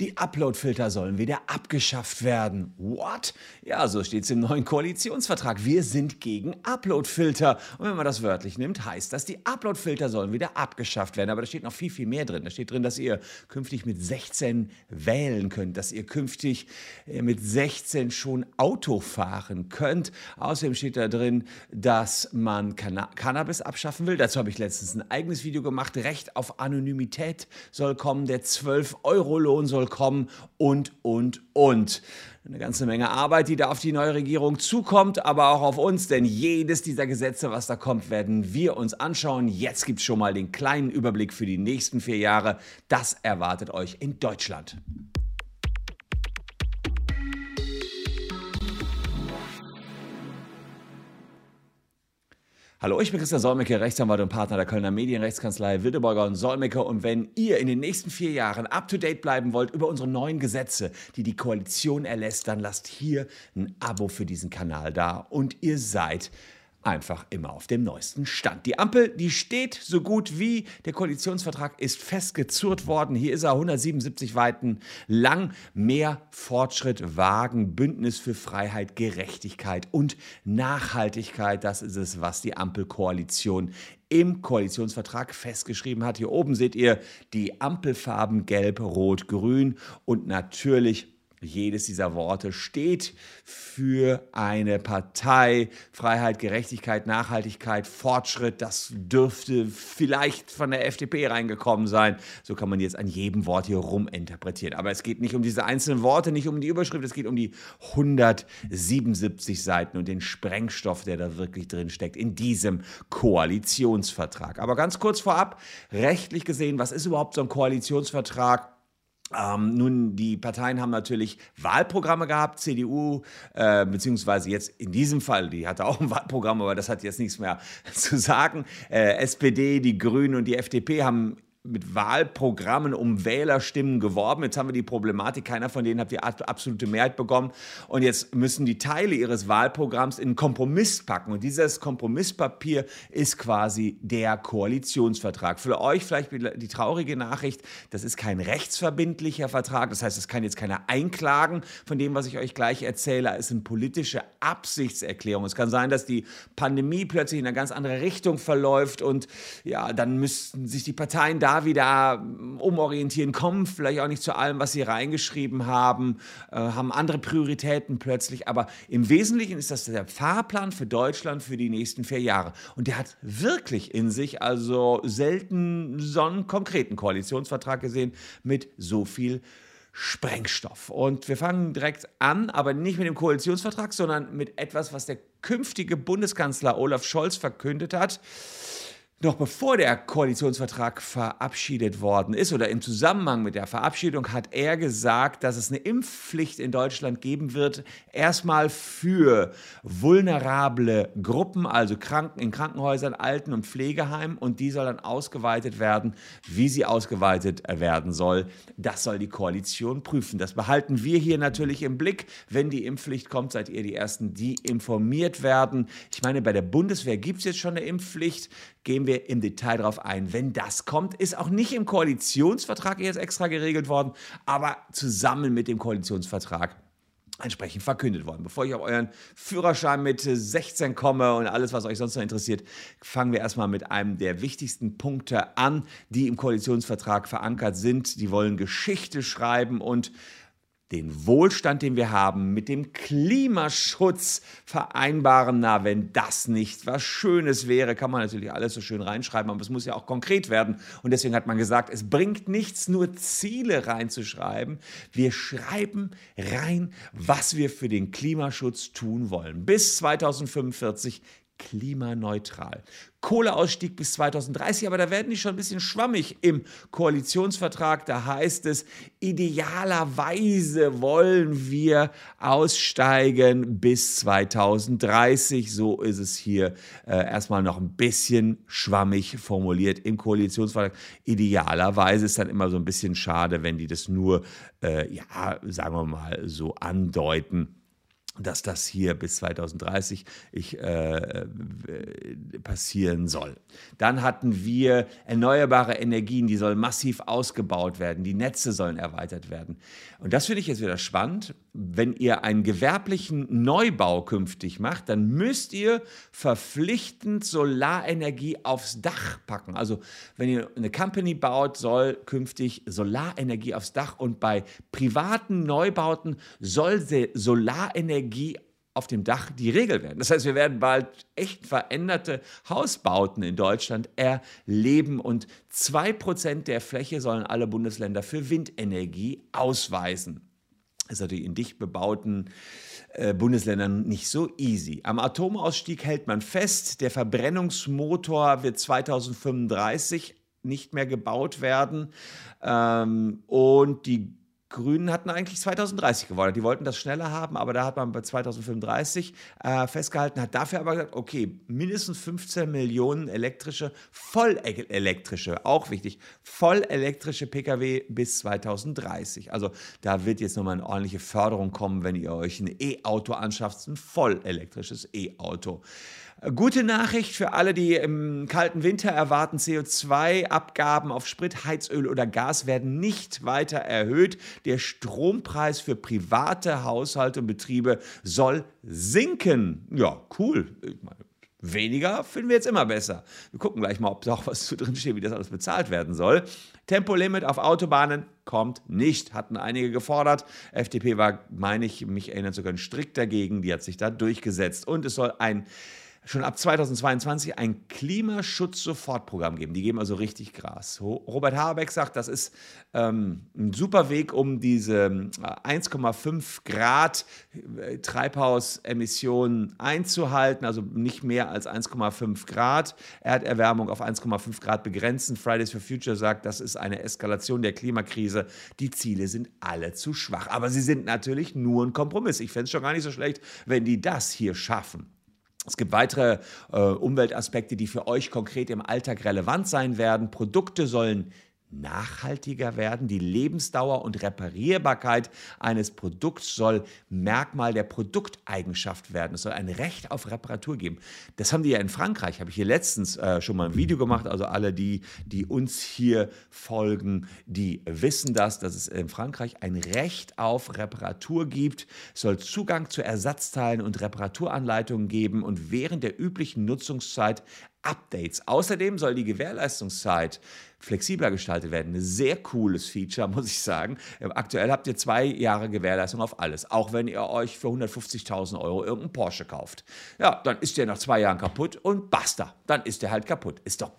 Die Uploadfilter sollen wieder abgeschafft werden. What? Ja, so steht es im neuen Koalitionsvertrag. Wir sind gegen Uploadfilter. Und wenn man das wörtlich nimmt, heißt das, die Uploadfilter sollen wieder abgeschafft werden. Aber da steht noch viel, viel mehr drin. Da steht drin, dass ihr künftig mit 16 wählen könnt, dass ihr künftig äh, mit 16 schon Auto fahren könnt. Außerdem steht da drin, dass man Canna Cannabis abschaffen will. Dazu habe ich letztens ein eigenes Video gemacht. Recht auf Anonymität soll kommen. Der 12-Euro-Lohn soll kommen und, und, und. Eine ganze Menge Arbeit, die da auf die neue Regierung zukommt, aber auch auf uns, denn jedes dieser Gesetze, was da kommt, werden wir uns anschauen. Jetzt gibt es schon mal den kleinen Überblick für die nächsten vier Jahre. Das erwartet euch in Deutschland. Hallo, ich bin Christian Solmecke, Rechtsanwalt und Partner der Kölner Medienrechtskanzlei Wildeborger und Solmecke. Und wenn ihr in den nächsten vier Jahren up-to-date bleiben wollt über unsere neuen Gesetze, die die Koalition erlässt, dann lasst hier ein Abo für diesen Kanal da und ihr seid einfach immer auf dem neuesten Stand. Die Ampel, die steht so gut wie der Koalitionsvertrag ist festgezurrt worden. Hier ist er 177 Weiten lang. Mehr Fortschritt wagen, Bündnis für Freiheit, Gerechtigkeit und Nachhaltigkeit. Das ist es, was die Ampelkoalition im Koalitionsvertrag festgeschrieben hat. Hier oben seht ihr die Ampelfarben Gelb, Rot, Grün und natürlich jedes dieser Worte steht für eine Partei. Freiheit, Gerechtigkeit, Nachhaltigkeit, Fortschritt, das dürfte vielleicht von der FDP reingekommen sein. So kann man jetzt an jedem Wort hier ruminterpretieren. Aber es geht nicht um diese einzelnen Worte, nicht um die Überschrift, es geht um die 177 Seiten und den Sprengstoff, der da wirklich drin steckt in diesem Koalitionsvertrag. Aber ganz kurz vorab, rechtlich gesehen, was ist überhaupt so ein Koalitionsvertrag? Ähm, nun, die Parteien haben natürlich Wahlprogramme gehabt, CDU, äh, beziehungsweise jetzt in diesem Fall, die hatte auch ein Wahlprogramm, aber das hat jetzt nichts mehr zu sagen. Äh, SPD, die Grünen und die FDP haben mit Wahlprogrammen um Wählerstimmen geworben. Jetzt haben wir die Problematik, keiner von denen hat die absolute Mehrheit bekommen. Und jetzt müssen die Teile ihres Wahlprogramms in einen Kompromiss packen. Und dieses Kompromisspapier ist quasi der Koalitionsvertrag. Für euch vielleicht die traurige Nachricht, das ist kein rechtsverbindlicher Vertrag. Das heißt, es kann jetzt keiner einklagen von dem, was ich euch gleich erzähle. Es sind politische Absichtserklärungen. Es kann sein, dass die Pandemie plötzlich in eine ganz andere Richtung verläuft und ja, dann müssten sich die Parteien da wieder umorientieren, kommen vielleicht auch nicht zu allem, was sie reingeschrieben haben, äh, haben andere Prioritäten plötzlich. Aber im Wesentlichen ist das der Fahrplan für Deutschland für die nächsten vier Jahre. Und der hat wirklich in sich also selten so einen konkreten Koalitionsvertrag gesehen mit so viel Sprengstoff. Und wir fangen direkt an, aber nicht mit dem Koalitionsvertrag, sondern mit etwas, was der künftige Bundeskanzler Olaf Scholz verkündet hat. Noch bevor der Koalitionsvertrag verabschiedet worden ist oder im Zusammenhang mit der Verabschiedung hat er gesagt, dass es eine Impfpflicht in Deutschland geben wird. Erstmal für vulnerable Gruppen, also Kranken in Krankenhäusern, Alten- und Pflegeheimen. Und die soll dann ausgeweitet werden. Wie sie ausgeweitet werden soll, das soll die Koalition prüfen. Das behalten wir hier natürlich im Blick. Wenn die Impfpflicht kommt, seid ihr die Ersten, die informiert werden. Ich meine, bei der Bundeswehr gibt es jetzt schon eine Impfpflicht gehen wir im Detail darauf ein. Wenn das kommt, ist auch nicht im Koalitionsvertrag jetzt extra geregelt worden, aber zusammen mit dem Koalitionsvertrag entsprechend verkündet worden. Bevor ich auf euren Führerschein mit 16 komme und alles, was euch sonst noch interessiert, fangen wir erstmal mit einem der wichtigsten Punkte an, die im Koalitionsvertrag verankert sind. Die wollen Geschichte schreiben und den Wohlstand, den wir haben, mit dem Klimaschutz vereinbaren. Na, wenn das nicht was Schönes wäre, kann man natürlich alles so schön reinschreiben, aber es muss ja auch konkret werden. Und deswegen hat man gesagt, es bringt nichts, nur Ziele reinzuschreiben. Wir schreiben rein, was wir für den Klimaschutz tun wollen. Bis 2045 klimaneutral. Kohleausstieg bis 2030, aber da werden die schon ein bisschen schwammig im Koalitionsvertrag. Da heißt es, idealerweise wollen wir aussteigen bis 2030. So ist es hier äh, erstmal noch ein bisschen schwammig formuliert im Koalitionsvertrag. Idealerweise ist dann immer so ein bisschen schade, wenn die das nur, äh, ja, sagen wir mal, so andeuten. Dass das hier bis 2030 ich, äh, passieren soll. Dann hatten wir erneuerbare Energien, die sollen massiv ausgebaut werden, die Netze sollen erweitert werden. Und das finde ich jetzt wieder spannend. Wenn ihr einen gewerblichen Neubau künftig macht, dann müsst ihr verpflichtend Solarenergie aufs Dach packen. Also wenn ihr eine Company baut, soll künftig Solarenergie aufs Dach und bei privaten Neubauten soll Solarenergie auf dem Dach die Regel werden. Das heißt, wir werden bald echt veränderte Hausbauten in Deutschland erleben und 2% der Fläche sollen alle Bundesländer für Windenergie ausweisen. Das ist natürlich in dicht bebauten äh, Bundesländern nicht so easy. Am Atomausstieg hält man fest, der Verbrennungsmotor wird 2035 nicht mehr gebaut werden ähm, und die Grünen hatten eigentlich 2030 gewonnen. Die wollten das schneller haben, aber da hat man bei 2035 äh, festgehalten, hat dafür aber gesagt, okay, mindestens 15 Millionen elektrische, vollelektrische, auch wichtig, vollelektrische Pkw bis 2030. Also da wird jetzt nochmal eine ordentliche Förderung kommen, wenn ihr euch ein E-Auto anschafft, ein vollelektrisches E-Auto. Gute Nachricht für alle, die im kalten Winter erwarten, CO2-Abgaben auf Sprit, Heizöl oder Gas werden nicht weiter erhöht. Der Strompreis für private Haushalte und Betriebe soll sinken. Ja, cool. Weniger finden wir jetzt immer besser. Wir gucken gleich mal, ob da auch was zu drin steht, wie das alles bezahlt werden soll. Tempolimit auf Autobahnen kommt nicht, hatten einige gefordert. FDP war, meine ich, mich erinnern zu können, strikt dagegen. Die hat sich da durchgesetzt. Und es soll ein schon ab 2022 ein Klimaschutz-Sofortprogramm geben. Die geben also richtig Gras. Robert Habeck sagt, das ist ähm, ein super Weg, um diese 1,5 äh, Grad äh, Treibhausemissionen einzuhalten, also nicht mehr als 1,5 Grad Erderwärmung auf 1,5 Grad begrenzen. Fridays for Future sagt, das ist eine Eskalation der Klimakrise. Die Ziele sind alle zu schwach. Aber sie sind natürlich nur ein Kompromiss. Ich fände es schon gar nicht so schlecht, wenn die das hier schaffen. Es gibt weitere äh, Umweltaspekte, die für euch konkret im Alltag relevant sein werden. Produkte sollen nachhaltiger werden. Die Lebensdauer und Reparierbarkeit eines Produkts soll Merkmal der Produkteigenschaft werden. Es soll ein Recht auf Reparatur geben. Das haben die ja in Frankreich, habe ich hier letztens äh, schon mal ein Video gemacht. Also alle die, die uns hier folgen, die wissen das, dass es in Frankreich ein Recht auf Reparatur gibt. Es soll Zugang zu Ersatzteilen und Reparaturanleitungen geben und während der üblichen Nutzungszeit Updates. Außerdem soll die Gewährleistungszeit flexibler gestaltet werden. Ein sehr cooles Feature, muss ich sagen. Aktuell habt ihr zwei Jahre Gewährleistung auf alles, auch wenn ihr euch für 150.000 Euro irgendeinen Porsche kauft. Ja, dann ist der nach zwei Jahren kaputt und basta. Dann ist der halt kaputt. Ist doch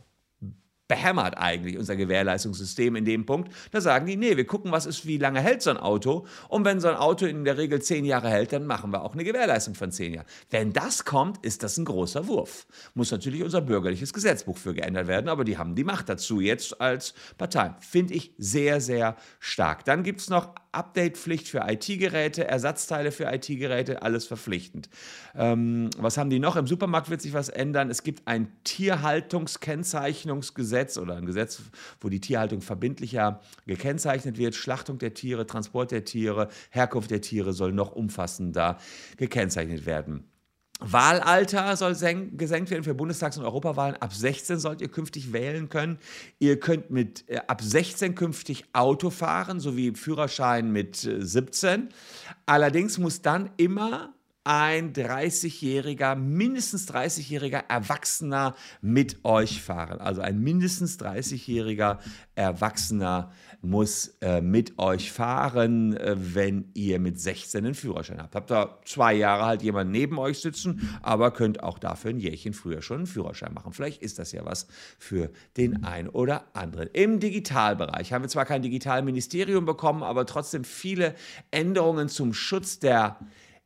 behämmert eigentlich unser Gewährleistungssystem in dem Punkt. Da sagen die, nee, wir gucken, was ist, wie lange hält so ein Auto. Und wenn so ein Auto in der Regel zehn Jahre hält, dann machen wir auch eine Gewährleistung von zehn Jahren. Wenn das kommt, ist das ein großer Wurf. Muss natürlich unser bürgerliches Gesetzbuch für geändert werden, aber die haben die Macht dazu jetzt als Partei. Finde ich sehr, sehr stark. Dann gibt es noch Update-Pflicht für IT-Geräte, Ersatzteile für IT-Geräte, alles verpflichtend. Ähm, was haben die noch? Im Supermarkt wird sich was ändern. Es gibt ein Tierhaltungskennzeichnungsgesetz oder ein Gesetz, wo die Tierhaltung verbindlicher gekennzeichnet wird. Schlachtung der Tiere, Transport der Tiere, Herkunft der Tiere soll noch umfassender gekennzeichnet werden. Wahlalter soll gesenkt werden für Bundestags- und Europawahlen. Ab 16 sollt ihr künftig wählen können. Ihr könnt mit äh, ab 16 künftig Auto fahren, sowie Führerschein mit äh, 17. Allerdings muss dann immer ein 30-jähriger, mindestens 30-jähriger Erwachsener mit euch fahren. Also ein mindestens 30-jähriger Erwachsener muss äh, mit euch fahren, äh, wenn ihr mit 16 einen Führerschein habt. Habt da zwei Jahre halt jemand neben euch sitzen, aber könnt auch dafür ein Jährchen früher schon einen Führerschein machen. Vielleicht ist das ja was für den einen oder anderen. Im Digitalbereich haben wir zwar kein Digitalministerium bekommen, aber trotzdem viele Änderungen zum Schutz der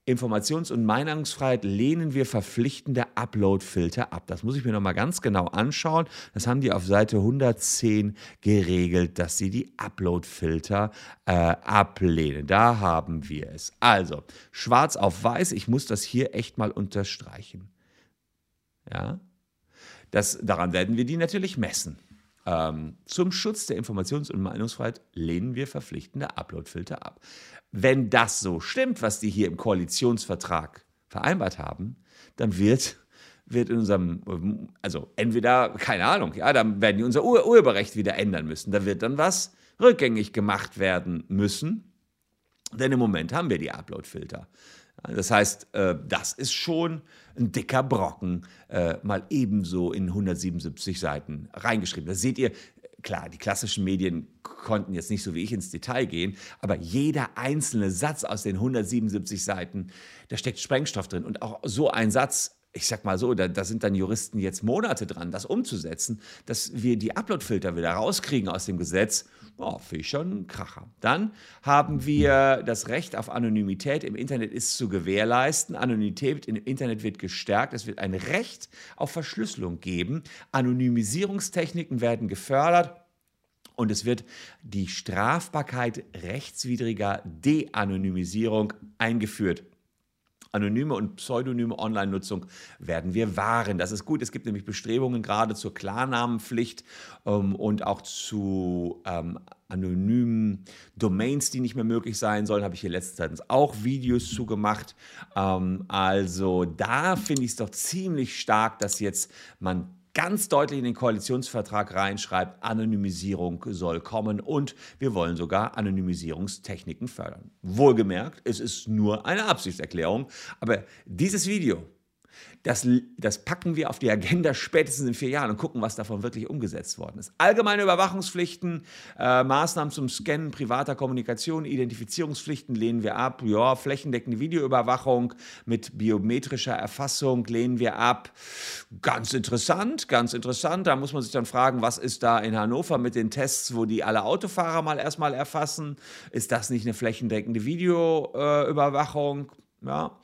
Informations- und Meinungsfreiheit lehnen wir verpflichtende Upload-Filter ab. Das muss ich mir nochmal ganz genau anschauen. Das haben die auf Seite 110 geregelt, dass sie die Upload-Filter äh, ablehnen. Da haben wir es. Also, schwarz auf weiß, ich muss das hier echt mal unterstreichen. Ja, das, daran werden wir die natürlich messen. Ähm, zum Schutz der Informations- und Meinungsfreiheit lehnen wir verpflichtende Uploadfilter ab. Wenn das so stimmt, was die hier im Koalitionsvertrag vereinbart haben, dann wird wird in unserem, also entweder, keine Ahnung, ja, dann werden die unser Ur Urheberrecht wieder ändern müssen. Da wird dann was rückgängig gemacht werden müssen. Denn im Moment haben wir die Upload-Filter. Das heißt, äh, das ist schon ein dicker Brocken, äh, mal ebenso in 177 Seiten reingeschrieben. Da seht ihr, klar, die klassischen Medien konnten jetzt nicht so wie ich ins Detail gehen, aber jeder einzelne Satz aus den 177 Seiten, da steckt Sprengstoff drin. Und auch so ein Satz ich sag mal so, da, da, sind dann Juristen jetzt Monate dran, das umzusetzen, dass wir die Uploadfilter wieder rauskriegen aus dem Gesetz. Oh, finde ich schon ein Kracher. Dann haben wir das Recht auf Anonymität im Internet ist zu gewährleisten. Anonymität im Internet wird gestärkt. Es wird ein Recht auf Verschlüsselung geben. Anonymisierungstechniken werden gefördert. Und es wird die Strafbarkeit rechtswidriger De-Anonymisierung eingeführt anonyme und pseudonyme Online-Nutzung werden wir wahren. Das ist gut. Es gibt nämlich Bestrebungen gerade zur Klarnamenpflicht ähm, und auch zu ähm, anonymen Domains, die nicht mehr möglich sein sollen. Habe ich hier letztens auch Videos zu gemacht. Ähm, also da finde ich es doch ziemlich stark, dass jetzt man ganz deutlich in den Koalitionsvertrag reinschreibt, Anonymisierung soll kommen und wir wollen sogar Anonymisierungstechniken fördern. Wohlgemerkt, es ist nur eine Absichtserklärung, aber dieses Video das, das packen wir auf die Agenda spätestens in vier Jahren und gucken, was davon wirklich umgesetzt worden ist. Allgemeine Überwachungspflichten, äh, Maßnahmen zum Scannen privater Kommunikation, Identifizierungspflichten lehnen wir ab. Ja, flächendeckende Videoüberwachung mit biometrischer Erfassung lehnen wir ab. Ganz interessant, ganz interessant. Da muss man sich dann fragen, was ist da in Hannover mit den Tests, wo die alle Autofahrer mal erstmal erfassen? Ist das nicht eine flächendeckende Videoüberwachung? Äh, ja.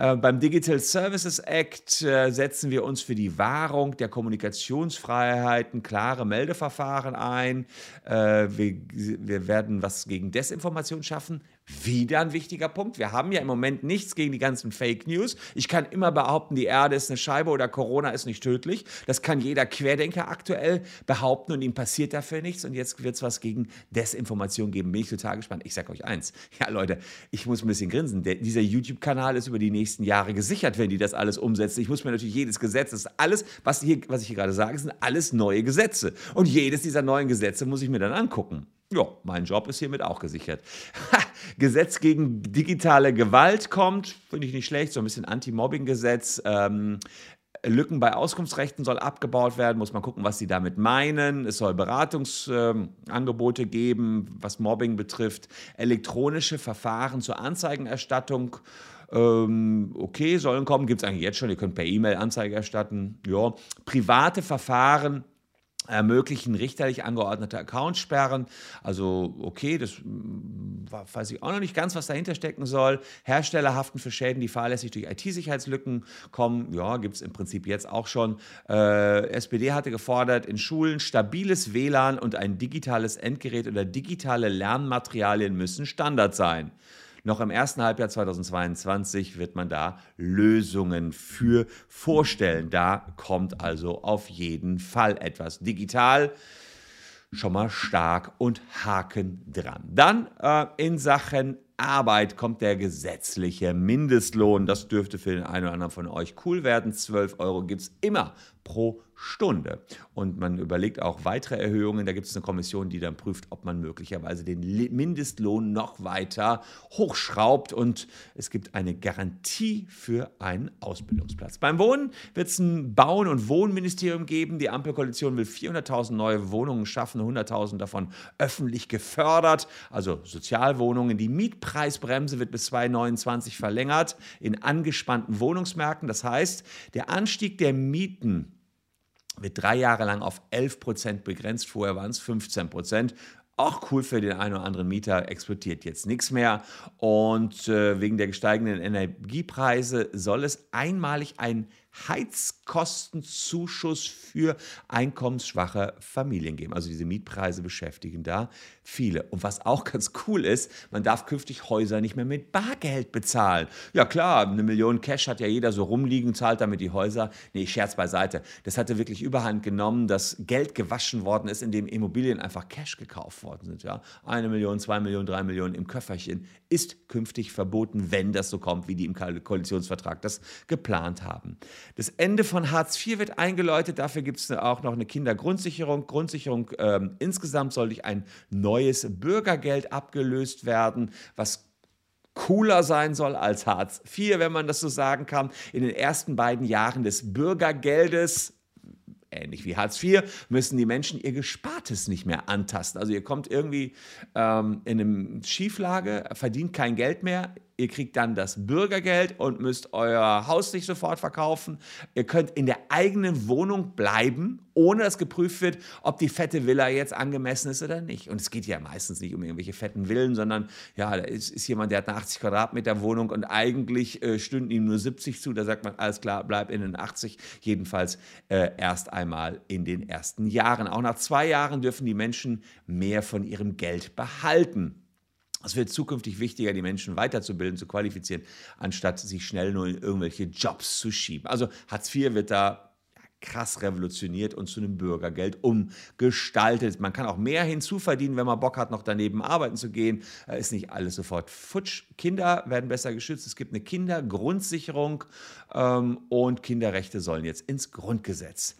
Äh, beim Digital Services Act äh, setzen wir uns für die Wahrung der Kommunikationsfreiheiten klare Meldeverfahren ein. Äh, wir, wir werden was gegen Desinformation schaffen. Wieder ein wichtiger Punkt. Wir haben ja im Moment nichts gegen die ganzen Fake News. Ich kann immer behaupten, die Erde ist eine Scheibe oder Corona ist nicht tödlich. Das kann jeder Querdenker aktuell behaupten und ihm passiert dafür nichts. Und jetzt wird es was gegen Desinformation geben. Bin ich total gespannt. Ich sage euch eins. Ja, Leute, ich muss ein bisschen grinsen. Der, dieser YouTube-Kanal ist über die nächsten Jahre gesichert, wenn die das alles umsetzen. Ich muss mir natürlich jedes Gesetz, das ist alles, was, hier, was ich hier gerade sage, sind alles neue Gesetze. Und jedes dieser neuen Gesetze muss ich mir dann angucken. Ja, mein Job ist hiermit auch gesichert. Gesetz gegen digitale Gewalt kommt, finde ich nicht schlecht, so ein bisschen Anti-Mobbing-Gesetz. Ähm, Lücken bei Auskunftsrechten soll abgebaut werden, muss man gucken, was sie damit meinen. Es soll Beratungsangebote äh, geben, was Mobbing betrifft. Elektronische Verfahren zur Anzeigenerstattung ähm, okay, sollen kommen, gibt es eigentlich jetzt schon, ihr könnt per E-Mail Anzeige erstatten. Ja. Private Verfahren ermöglichen richterlich angeordnete Accountsperren. Also okay, das hm, weiß ich auch noch nicht ganz, was dahinter stecken soll. Hersteller haften für Schäden, die fahrlässig durch IT-Sicherheitslücken kommen. Ja, gibt es im Prinzip jetzt auch schon. Äh, SPD hatte gefordert, in Schulen stabiles WLAN und ein digitales Endgerät oder digitale Lernmaterialien müssen Standard sein. Noch im ersten Halbjahr 2022 wird man da Lösungen für vorstellen. Da kommt also auf jeden Fall etwas. Digital schon mal stark und Haken dran. Dann äh, in Sachen Arbeit kommt der gesetzliche Mindestlohn. Das dürfte für den einen oder anderen von euch cool werden. 12 Euro gibt es immer pro Stunde. Und man überlegt auch weitere Erhöhungen. Da gibt es eine Kommission, die dann prüft, ob man möglicherweise den Mindestlohn noch weiter hochschraubt. Und es gibt eine Garantie für einen Ausbildungsplatz. Beim Wohnen wird es ein Bauen- und Wohnministerium geben. Die Ampelkoalition will 400.000 neue Wohnungen schaffen, 100.000 davon öffentlich gefördert, also Sozialwohnungen. Die Mietpreisbremse wird bis 2029 verlängert in angespannten Wohnungsmärkten. Das heißt, der Anstieg der Mieten wird drei Jahre lang auf 11 Prozent begrenzt. Vorher waren es 15 Prozent. Auch cool für den einen oder anderen Mieter, explodiert jetzt nichts mehr. Und äh, wegen der gesteigenden Energiepreise soll es einmalig ein Heizkostenzuschuss für einkommensschwache Familien geben. Also diese Mietpreise beschäftigen da viele. Und was auch ganz cool ist, man darf künftig Häuser nicht mehr mit Bargeld bezahlen. Ja klar, eine Million Cash hat ja jeder so rumliegen, zahlt damit die Häuser. Nee, Scherz beiseite. Das hatte wirklich überhand genommen, dass Geld gewaschen worden ist, indem Immobilien einfach Cash gekauft worden sind. Ja? Eine Million, zwei Millionen, drei Millionen im Köfferchen ist künftig verboten, wenn das so kommt, wie die im Koalitionsvertrag das geplant haben. Das Ende von Hartz IV wird eingeläutet. Dafür gibt es auch noch eine Kindergrundsicherung. Grundsicherung ähm, insgesamt soll durch ein neues Bürgergeld abgelöst werden, was cooler sein soll als Hartz IV, wenn man das so sagen kann. In den ersten beiden Jahren des Bürgergeldes ähnlich wie Hartz IV, müssen die Menschen ihr Gespartes nicht mehr antasten. Also ihr kommt irgendwie ähm, in eine Schieflage, verdient kein Geld mehr, Ihr kriegt dann das Bürgergeld und müsst euer Haus nicht sofort verkaufen. Ihr könnt in der eigenen Wohnung bleiben, ohne dass geprüft wird, ob die fette Villa jetzt angemessen ist oder nicht. Und es geht ja meistens nicht um irgendwelche fetten Villen, sondern ja, da ist, ist jemand, der hat eine 80 Quadratmeter Wohnung und eigentlich äh, stünden ihm nur 70 zu. Da sagt man, alles klar, bleib in den 80. Jedenfalls äh, erst einmal in den ersten Jahren. Auch nach zwei Jahren dürfen die Menschen mehr von ihrem Geld behalten. Es wird zukünftig wichtiger, die Menschen weiterzubilden, zu qualifizieren, anstatt sich schnell nur in irgendwelche Jobs zu schieben. Also Hartz IV wird da krass revolutioniert und zu einem Bürgergeld umgestaltet. Man kann auch mehr hinzuverdienen, wenn man Bock hat, noch daneben arbeiten zu gehen. Ist nicht alles sofort futsch. Kinder werden besser geschützt. Es gibt eine Kindergrundsicherung ähm, und Kinderrechte sollen jetzt ins Grundgesetz.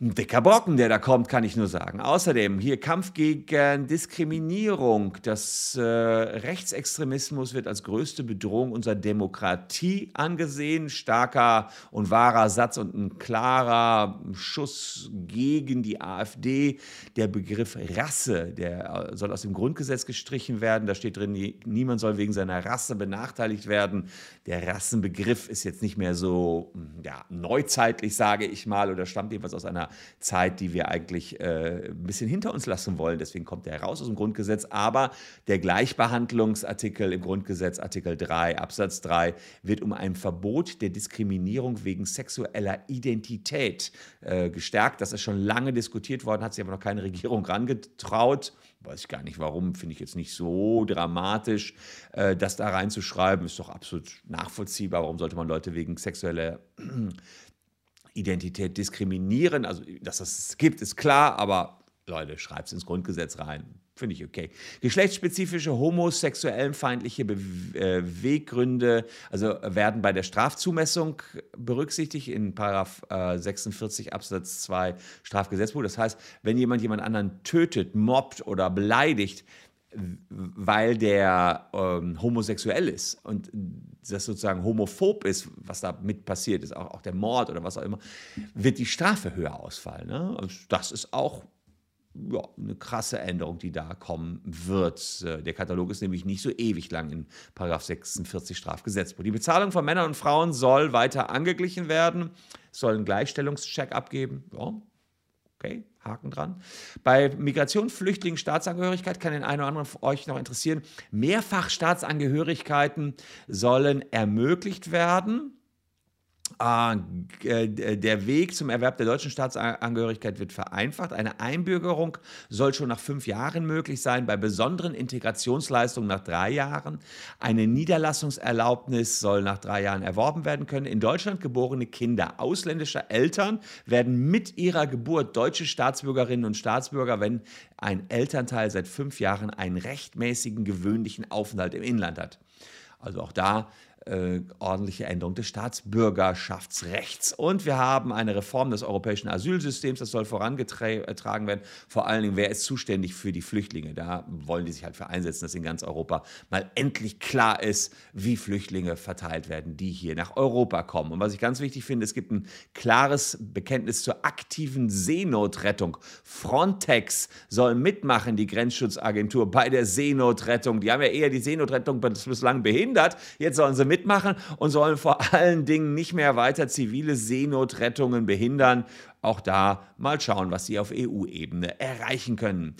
Ein dicker Brocken, der da kommt, kann ich nur sagen. Außerdem hier Kampf gegen Diskriminierung. Das äh, Rechtsextremismus wird als größte Bedrohung unserer Demokratie angesehen. Starker und wahrer Satz und ein klarer Schuss gegen die AfD. Der Begriff Rasse, der äh, soll aus dem Grundgesetz gestrichen werden. Da steht drin, niemand soll wegen seiner Rasse benachteiligt werden. Der Rassenbegriff ist jetzt nicht mehr so ja, neuzeitlich, sage ich mal, oder stammt jedenfalls aus einer Zeit, die wir eigentlich äh, ein bisschen hinter uns lassen wollen. Deswegen kommt der heraus aus dem Grundgesetz. Aber der Gleichbehandlungsartikel im Grundgesetz, Artikel 3, Absatz 3, wird um ein Verbot der Diskriminierung wegen sexueller Identität äh, gestärkt. Das ist schon lange diskutiert worden, hat sich aber noch keine Regierung rangetraut weiß ich gar nicht warum, finde ich jetzt nicht so dramatisch, äh, das da reinzuschreiben, ist doch absolut nachvollziehbar. Warum sollte man Leute wegen sexueller Identität diskriminieren. Also, dass das gibt, ist klar, aber Leute, schreibt es ins Grundgesetz rein. Finde ich okay. Geschlechtsspezifische homosexuellenfeindliche Beweggründe äh, also werden bei der Strafzumessung berücksichtigt in Paragraph 46 äh, Absatz 2 Strafgesetzbuch. Das heißt, wenn jemand jemand anderen tötet, mobbt oder beleidigt, weil der ähm, homosexuell ist und das sozusagen homophob ist, was da mit passiert ist, auch, auch der Mord oder was auch immer, wird die Strafe höher ausfallen. Ne? das ist auch ja, eine krasse Änderung, die da kommen wird. Äh, der Katalog ist nämlich nicht so ewig lang in 46 Strafgesetzbuch. Die Bezahlung von Männern und Frauen soll weiter angeglichen werden, soll einen Gleichstellungscheck abgeben. Ja, okay, Haken dran. Bei Migration, Flüchtlingen, Staatsangehörigkeit kann den einen oder anderen von euch noch interessieren. Mehrfachstaatsangehörigkeiten sollen ermöglicht werden. Ah, äh, der Weg zum Erwerb der deutschen Staatsangehörigkeit wird vereinfacht. Eine Einbürgerung soll schon nach fünf Jahren möglich sein, bei besonderen Integrationsleistungen nach drei Jahren. Eine Niederlassungserlaubnis soll nach drei Jahren erworben werden können. In Deutschland geborene Kinder ausländischer Eltern werden mit ihrer Geburt deutsche Staatsbürgerinnen und Staatsbürger, wenn ein Elternteil seit fünf Jahren einen rechtmäßigen gewöhnlichen Aufenthalt im Inland hat. Also auch da äh, ordentliche Änderung des Staatsbürgerschaftsrechts. Und wir haben eine Reform des europäischen Asylsystems, das soll vorangetragen werden. Vor allen Dingen, wer ist zuständig für die Flüchtlinge? Da wollen die sich halt für einsetzen, dass in ganz Europa mal endlich klar ist, wie Flüchtlinge verteilt werden, die hier nach Europa kommen. Und was ich ganz wichtig finde, es gibt ein klares Bekenntnis zur aktiven Seenotrettung. Frontex soll mitmachen, die Grenzschutzagentur, bei der Seenotrettung. Die haben ja eher die Seenotrettung bislang behindert. Jetzt sollen sie mitmachen und sollen vor allen Dingen nicht mehr weiter zivile Seenotrettungen behindern. Auch da mal schauen, was sie auf EU-Ebene erreichen können.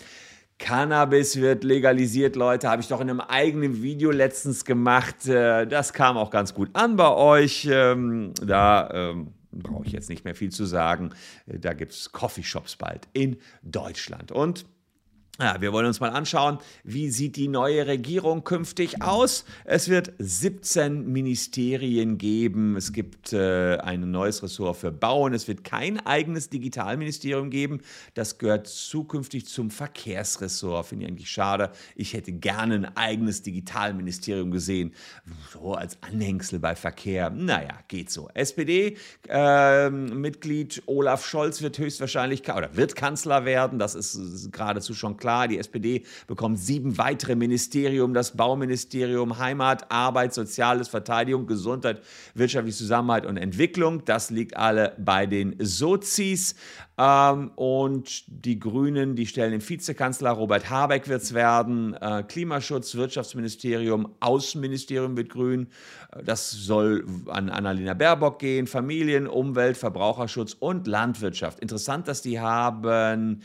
Cannabis wird legalisiert, Leute. Habe ich doch in einem eigenen Video letztens gemacht. Äh, das kam auch ganz gut an bei euch. Ähm, da ähm, brauche ich jetzt nicht mehr viel zu sagen. Äh, da gibt es Coffeeshops bald in Deutschland. Und ja, wir wollen uns mal anschauen, wie sieht die neue Regierung künftig aus. Es wird 17 Ministerien geben. Es gibt äh, ein neues Ressort für Bauen. Es wird kein eigenes Digitalministerium geben. Das gehört zukünftig zum Verkehrsressort. Finde ich eigentlich schade. Ich hätte gerne ein eigenes Digitalministerium gesehen. So als Anhängsel bei Verkehr. Naja, geht so. SPD-Mitglied äh, Olaf Scholz wird höchstwahrscheinlich oder wird Kanzler werden. Das ist geradezu schon klar klar, die SPD bekommt sieben weitere Ministerien, das Bauministerium, Heimat, Arbeit, Soziales, Verteidigung, Gesundheit, wirtschaftliche Zusammenhalt und Entwicklung. Das liegt alle bei den Sozis. Ähm, und die Grünen, die stellen den Vizekanzler, Robert Habeck wird es werden, äh, Klimaschutz, Wirtschaftsministerium, Außenministerium wird grün. Äh, das soll an Annalena Baerbock gehen, Familien, Umwelt, Verbraucherschutz und Landwirtschaft. Interessant, dass die haben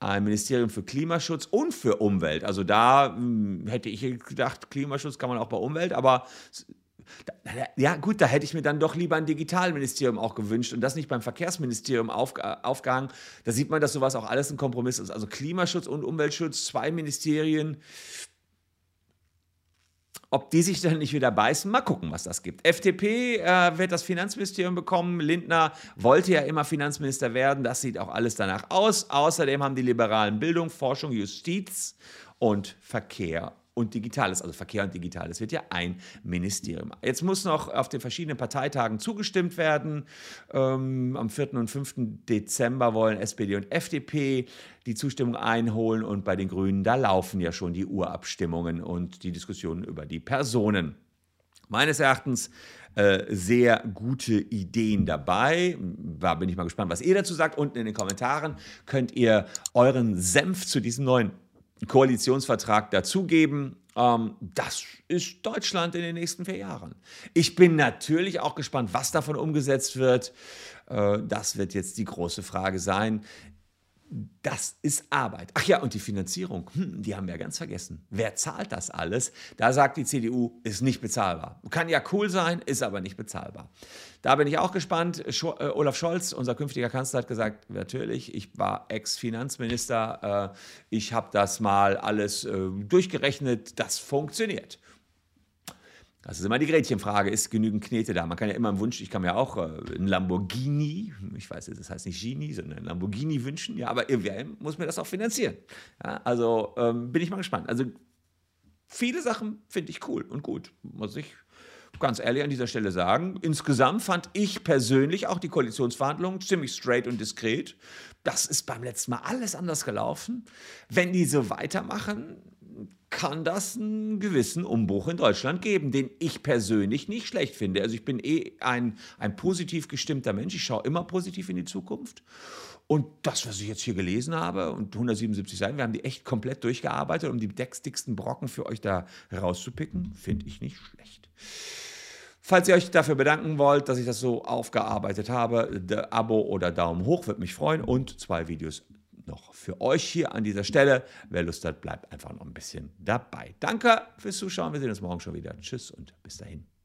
ein Ministerium für Klimaschutz und für Umwelt. Also da mh, hm, hätte ich gedacht, Klimaschutz kann man auch bei Umwelt, aber ja, gut, da hätte ich mir dann doch lieber ein Digitalministerium auch gewünscht und das nicht beim Verkehrsministerium auf, aufgehangen. Da sieht man, dass sowas auch alles ein Kompromiss ist. Also Klimaschutz und Umweltschutz, zwei Ministerien. Ob die sich dann nicht wieder beißen, mal gucken, was das gibt. FDP äh, wird das Finanzministerium bekommen. Lindner wollte ja immer Finanzminister werden. Das sieht auch alles danach aus. Außerdem haben die Liberalen Bildung, Forschung, Justiz und Verkehr und Digitales, also Verkehr und Digitales, wird ja ein Ministerium. Jetzt muss noch auf den verschiedenen Parteitagen zugestimmt werden. Ähm, am 4. und 5. Dezember wollen SPD und FDP die Zustimmung einholen und bei den Grünen, da laufen ja schon die Urabstimmungen und die Diskussionen über die Personen. Meines Erachtens äh, sehr gute Ideen dabei. Da bin ich mal gespannt, was ihr dazu sagt. Unten in den Kommentaren könnt ihr euren Senf zu diesem neuen Koalitionsvertrag dazugeben. Ähm, das ist Deutschland in den nächsten vier Jahren. Ich bin natürlich auch gespannt, was davon umgesetzt wird. Äh, das wird jetzt die große Frage sein. Das ist Arbeit. Ach ja, und die Finanzierung, hm, die haben wir ja ganz vergessen. Wer zahlt das alles? Da sagt die CDU, ist nicht bezahlbar. Kann ja cool sein, ist aber nicht bezahlbar. Da bin ich auch gespannt. Scho äh, Olaf Scholz, unser künftiger Kanzler, hat gesagt, natürlich, ich war Ex-Finanzminister, äh, ich habe das mal alles äh, durchgerechnet, das funktioniert. Das ist immer die Gretchenfrage, ist genügend Knete da? Man kann ja immer einen Wunsch, ich kann mir auch äh, einen Lamborghini, ich weiß, das heißt nicht Genie, sondern ein Lamborghini wünschen, ja, aber irgendwie muss mir das auch finanzieren. Ja, also ähm, bin ich mal gespannt. Also viele Sachen finde ich cool und gut, muss ich ganz ehrlich an dieser Stelle sagen. Insgesamt fand ich persönlich auch die Koalitionsverhandlungen ziemlich straight und diskret. Das ist beim letzten Mal alles anders gelaufen. Wenn die so weitermachen, kann das einen gewissen Umbruch in Deutschland geben, den ich persönlich nicht schlecht finde. Also ich bin eh ein, ein positiv gestimmter Mensch. Ich schaue immer positiv in die Zukunft. Und das, was ich jetzt hier gelesen habe, und 177 Seiten, wir haben die echt komplett durchgearbeitet, um die textdicksten Brocken für euch da rauszupicken, finde ich nicht schlecht. Falls ihr euch dafür bedanken wollt, dass ich das so aufgearbeitet habe, Abo oder Daumen hoch würde mich freuen und zwei Videos noch für euch hier an dieser Stelle. Wer Lust hat, bleibt einfach noch ein bisschen dabei. Danke fürs Zuschauen. Wir sehen uns morgen schon wieder. Tschüss und bis dahin.